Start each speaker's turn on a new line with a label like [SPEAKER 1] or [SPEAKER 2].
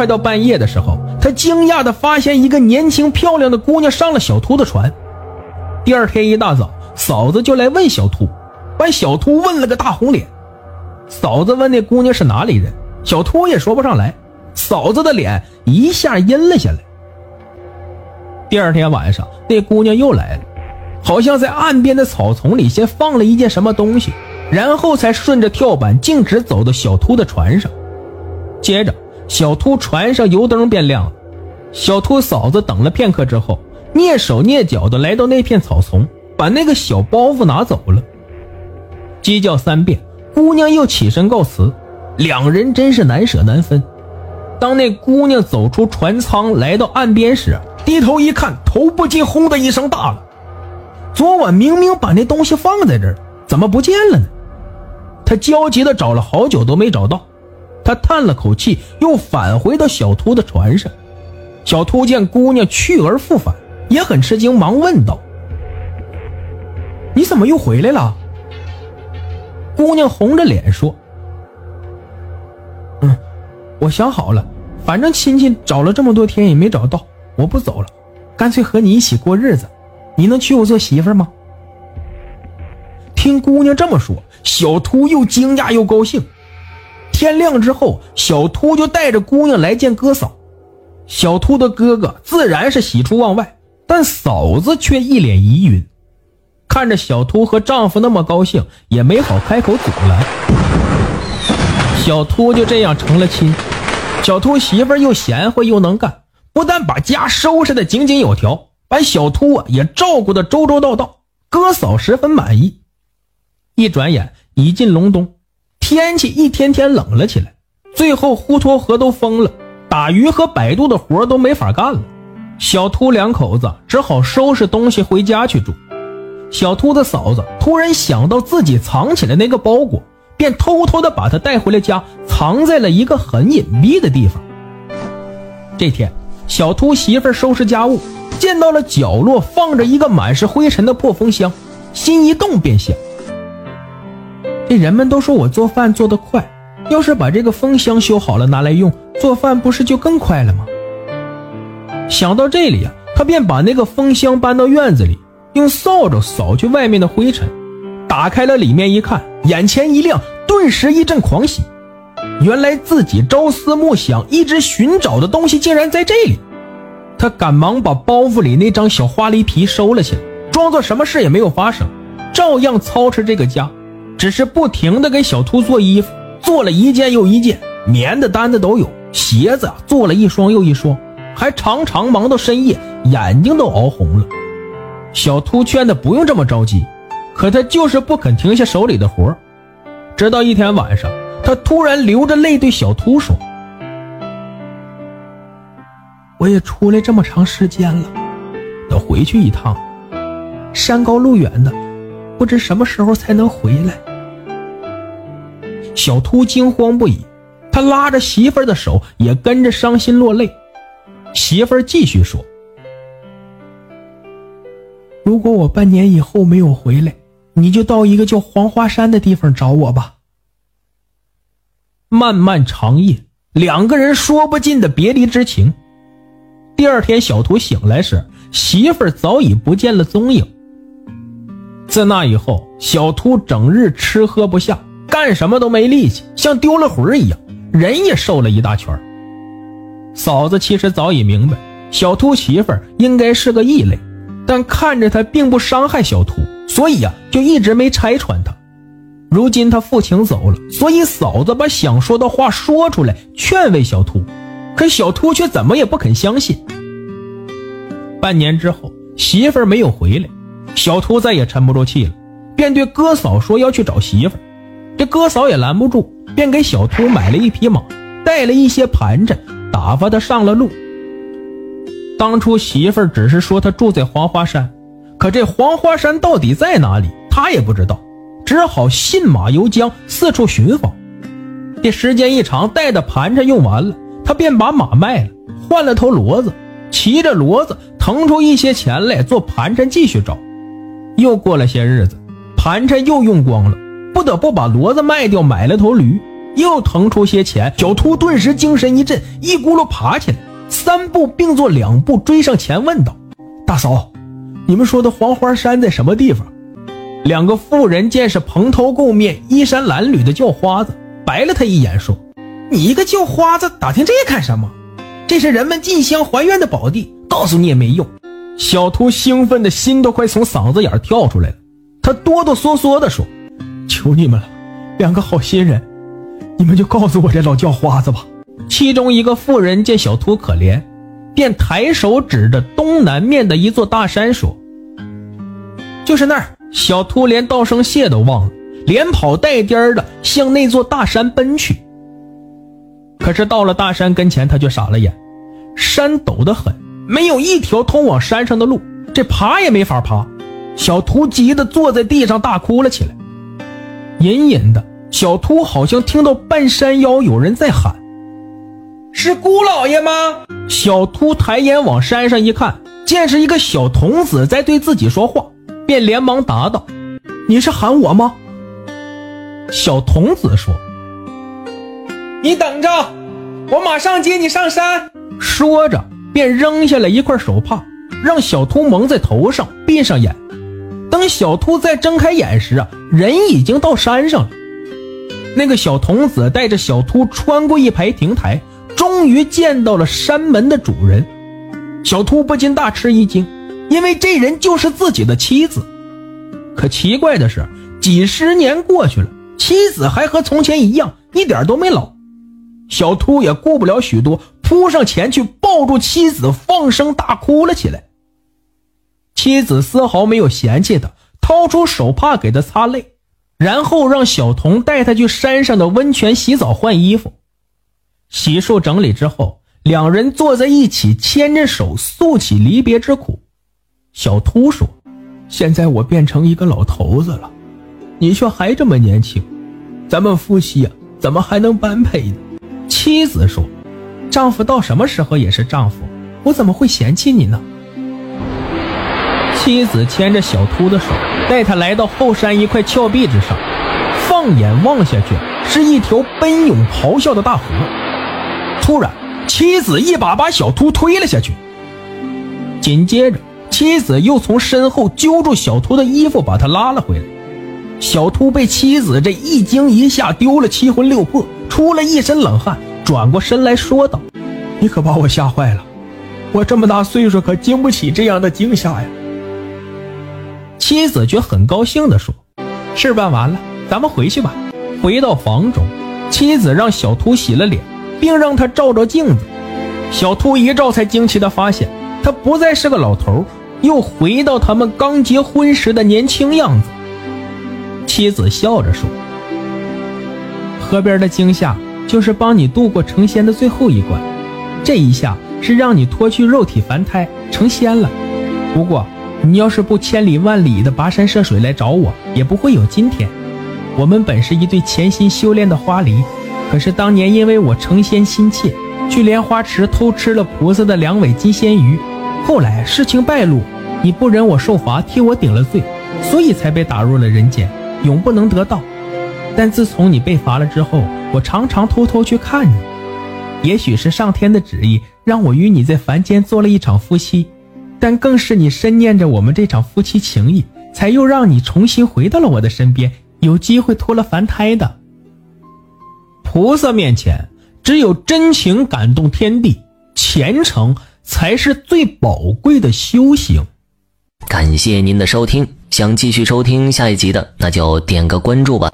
[SPEAKER 1] 快到半夜的时候，他惊讶地发现一个年轻漂亮的姑娘上了小秃的船。第二天一大早，嫂子就来问小秃，把小秃问了个大红脸。嫂子问那姑娘是哪里人，小秃也说不上来。嫂子的脸一下阴了下来。第二天晚上，那姑娘又来了，好像在岸边的草丛里先放了一件什么东西，然后才顺着跳板径直走到小秃的船上。接着，小秃船上油灯变亮。小秃嫂子等了片刻之后，蹑手蹑脚的来到那片草丛，把那个小包袱拿走了。鸡叫三遍，姑娘又起身告辞，两人真是难舍难分。当那姑娘走出船舱，来到岸边时，低头一看，头不禁轰的一声大了。昨晚明明把那东西放在这儿，怎么不见了呢？他焦急的找了好久都没找到。他叹了口气，又返回到小秃的船上。小秃见姑娘去而复返，也很吃惊，忙问道：“你怎么又回来了？”姑娘红着脸说：“嗯，我想好了，反正亲戚找了这么多天也没找到，我不走了，干脆和你一起过日子。你能娶我做媳妇吗？”听姑娘这么说，小秃又惊讶又高兴。天亮之后，小秃就带着姑娘来见哥嫂。小秃的哥哥自然是喜出望外，但嫂子却一脸疑云。看着小秃和丈夫那么高兴，也没好开口阻拦。小秃就这样成了亲。小秃媳妇又贤惠又能干，不但把家收拾的井井有条，把小秃啊也照顾的周周到到。哥嫂十分满意。一转眼已进隆冬。天气一天天冷了起来，最后滹沱河都封了，打鱼和摆渡的活都没法干了。小秃两口子只好收拾东西回家去住。小秃的嫂子突然想到自己藏起来那个包裹，便偷偷的把它带回了家，藏在了一个很隐蔽的地方。这天，小秃媳妇收拾家务，见到了角落放着一个满是灰尘的破风箱，心一动便想。这人们都说我做饭做得快，要是把这个风箱修好了拿来用，做饭不是就更快了吗？想到这里啊，他便把那个风箱搬到院子里，用扫帚扫去外面的灰尘，打开了里面一看，眼前一亮，顿时一阵狂喜。原来自己朝思暮想、一直寻找的东西竟然在这里。他赶忙把包袱里那张小花梨皮收了起来，装作什么事也没有发生，照样操持这个家。只是不停的给小秃做衣服，做了一件又一件，棉的、单的都有，鞋子做了一双又一双，还常常忙到深夜，眼睛都熬红了。小秃劝他不用这么着急，可他就是不肯停下手里的活直到一天晚上，他突然流着泪对小秃说：“我也出来这么长时间了，得回去一趟，山高路远的，不知什么时候才能回来。”小秃惊慌不已，他拉着媳妇儿的手，也跟着伤心落泪。媳妇儿继续说：“如果我半年以后没有回来，你就到一个叫黄花山的地方找我吧。”漫漫长夜，两个人说不尽的别离之情。第二天，小秃醒来时，媳妇儿早已不见了踪影。自那以后，小秃整日吃喝不下。干什么都没力气，像丢了魂一样，人也瘦了一大圈。嫂子其实早已明白，小秃媳妇应该是个异类，但看着他并不伤害小秃，所以呀，就一直没拆穿他。如今他父亲走了，所以嫂子把想说的话说出来，劝慰小秃，可小秃却怎么也不肯相信。半年之后，媳妇没有回来，小秃再也沉不住气了，便对哥嫂说要去找媳妇。这哥嫂也拦不住，便给小秃买了一匹马，带了一些盘缠，打发他上了路。当初媳妇儿只是说他住在黄花山，可这黄花山到底在哪里，他也不知道，只好信马由缰，四处寻访。这时间一长，带的盘缠用完了，他便把马卖了，换了头骡子，骑着骡子腾出一些钱来做盘缠，继续找。又过了些日子，盘缠又用光了。不得不把骡子卖掉，买了头驴，又腾出些钱，小秃顿时精神一振，一咕噜爬起来，三步并作两步追上前问道：“大嫂，你们说的黄花山在什么地方？”两个妇人见是蓬头垢面、衣衫褴褛的叫花子，白了他一眼，说：“你一个叫花子，打听这干什么？这是人们进香还愿的宝地，告诉你也没用。”小秃兴奋的心都快从嗓子眼跳出来了，他哆哆嗦嗦地说：“求你们了，两个好心人，你们就告诉我这老叫花子吧。”其中一个妇人见小秃可怜，便抬手指着东南面的一座大山说：“就是那儿。”小秃连道声谢都忘了，连跑带颠儿的向那座大山奔去。可是到了大山跟前，他却傻了眼，山陡得很，没有一条通往山上的路，这爬也没法爬。小秃急得坐在地上大哭了起来。隐隐的小秃好像听到半山腰有人在喊：“是姑老爷吗？”小秃抬眼往山上一看，见是一个小童子在对自己说话。便连忙答道：“你是喊我吗？”小童子说：“你等着，我马上接你上山。”说着，便扔下了一块手帕，让小秃蒙在头上，闭上眼。等小秃再睁开眼时啊，人已经到山上了。那个小童子带着小秃穿过一排亭台，终于见到了山门的主人。小秃不禁大吃一惊。因为这人就是自己的妻子，可奇怪的是，几十年过去了，妻子还和从前一样，一点都没老。小秃也顾不了许多，扑上前去抱住妻子，放声大哭了起来。妻子丝毫没有嫌弃他，掏出手帕给他擦泪，然后让小童带他去山上的温泉洗澡换衣服。洗漱整理之后，两人坐在一起，牵着手诉起离别之苦。小秃说：“现在我变成一个老头子了，你却还这么年轻，咱们夫妻啊，怎么还能般配呢？”妻子说：“丈夫到什么时候也是丈夫，我怎么会嫌弃你呢？”妻子牵着小秃的手，带他来到后山一块峭壁之上，放眼望下去，是一条奔涌咆哮的大河。突然，妻子一把把小秃推了下去，紧接着。妻子又从身后揪住小秃的衣服，把他拉了回来。小秃被妻子这一惊一吓丢了七魂六魄，出了一身冷汗，转过身来说道：“你可把我吓坏了，我这么大岁数可经不起这样的惊吓呀。”妻子却很高兴地说：“事办完了，咱们回去吧。”回到房中，妻子让小秃洗了脸，并让他照照镜子。小秃一照，才惊奇地发现他不再是个老头。又回到他们刚结婚时的年轻样子。妻子笑着说：“河边的惊吓就是帮你度过成仙的最后一关，这一下是让你脱去肉体凡胎成仙了。不过你要是不千里万里的跋山涉水来找我，也不会有今天。我们本是一对潜心修炼的花梨，可是当年因为我成仙心切，去莲花池偷吃了菩萨的两尾金仙鱼。”后来事情败露，你不忍我受罚，替我顶了罪，所以才被打入了人间，永不能得道。但自从你被罚了之后，我常常偷偷去看你。也许是上天的旨意，让我与你在凡间做了一场夫妻，但更是你深念着我们这场夫妻情谊，才又让你重新回到了我的身边，有机会脱了凡胎的。菩萨面前，只有真情感动天地，虔诚。才是最宝贵的修行。
[SPEAKER 2] 感谢您的收听，想继续收听下一集的，那就点个关注吧。